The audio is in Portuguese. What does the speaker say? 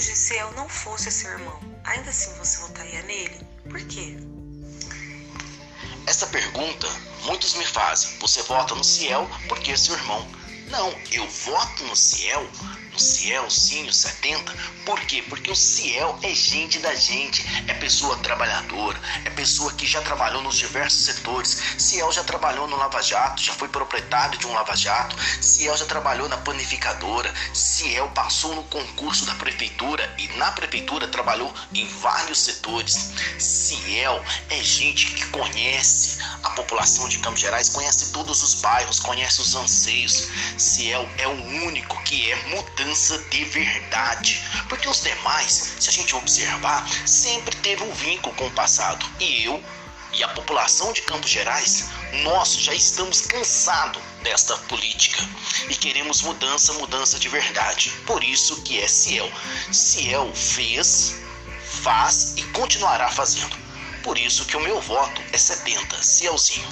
Ciel não fosse seu irmão, ainda assim você votaria nele? Por quê? Essa pergunta muitos me fazem. Você vota no Ciel porque é seu irmão. Não, eu voto no Ciel no Ciel, sim, o 70. Por quê? Porque o Ciel é gente da gente, é pessoa trabalhadora, é pessoa que já trabalhou nos diversos setores. Ciel já trabalhou no Lava Jato, já foi proprietário de um Lava Jato. Ciel já trabalhou na panificadora. Ciel passou no concurso da prefeitura e na prefeitura trabalhou em vários setores. Ciel é gente que conhece população de Campos Gerais, conhece todos os bairros, conhece os anseios. Ciel é o único que é mudança de verdade. Porque os demais, se a gente observar, sempre teve um vínculo com o passado. E eu e a população de Campos Gerais, nós já estamos cansados desta política e queremos mudança, mudança de verdade. Por isso que é Ciel. Ciel fez, faz e continuará fazendo. Por isso que o meu voto é 70, Cielzinho.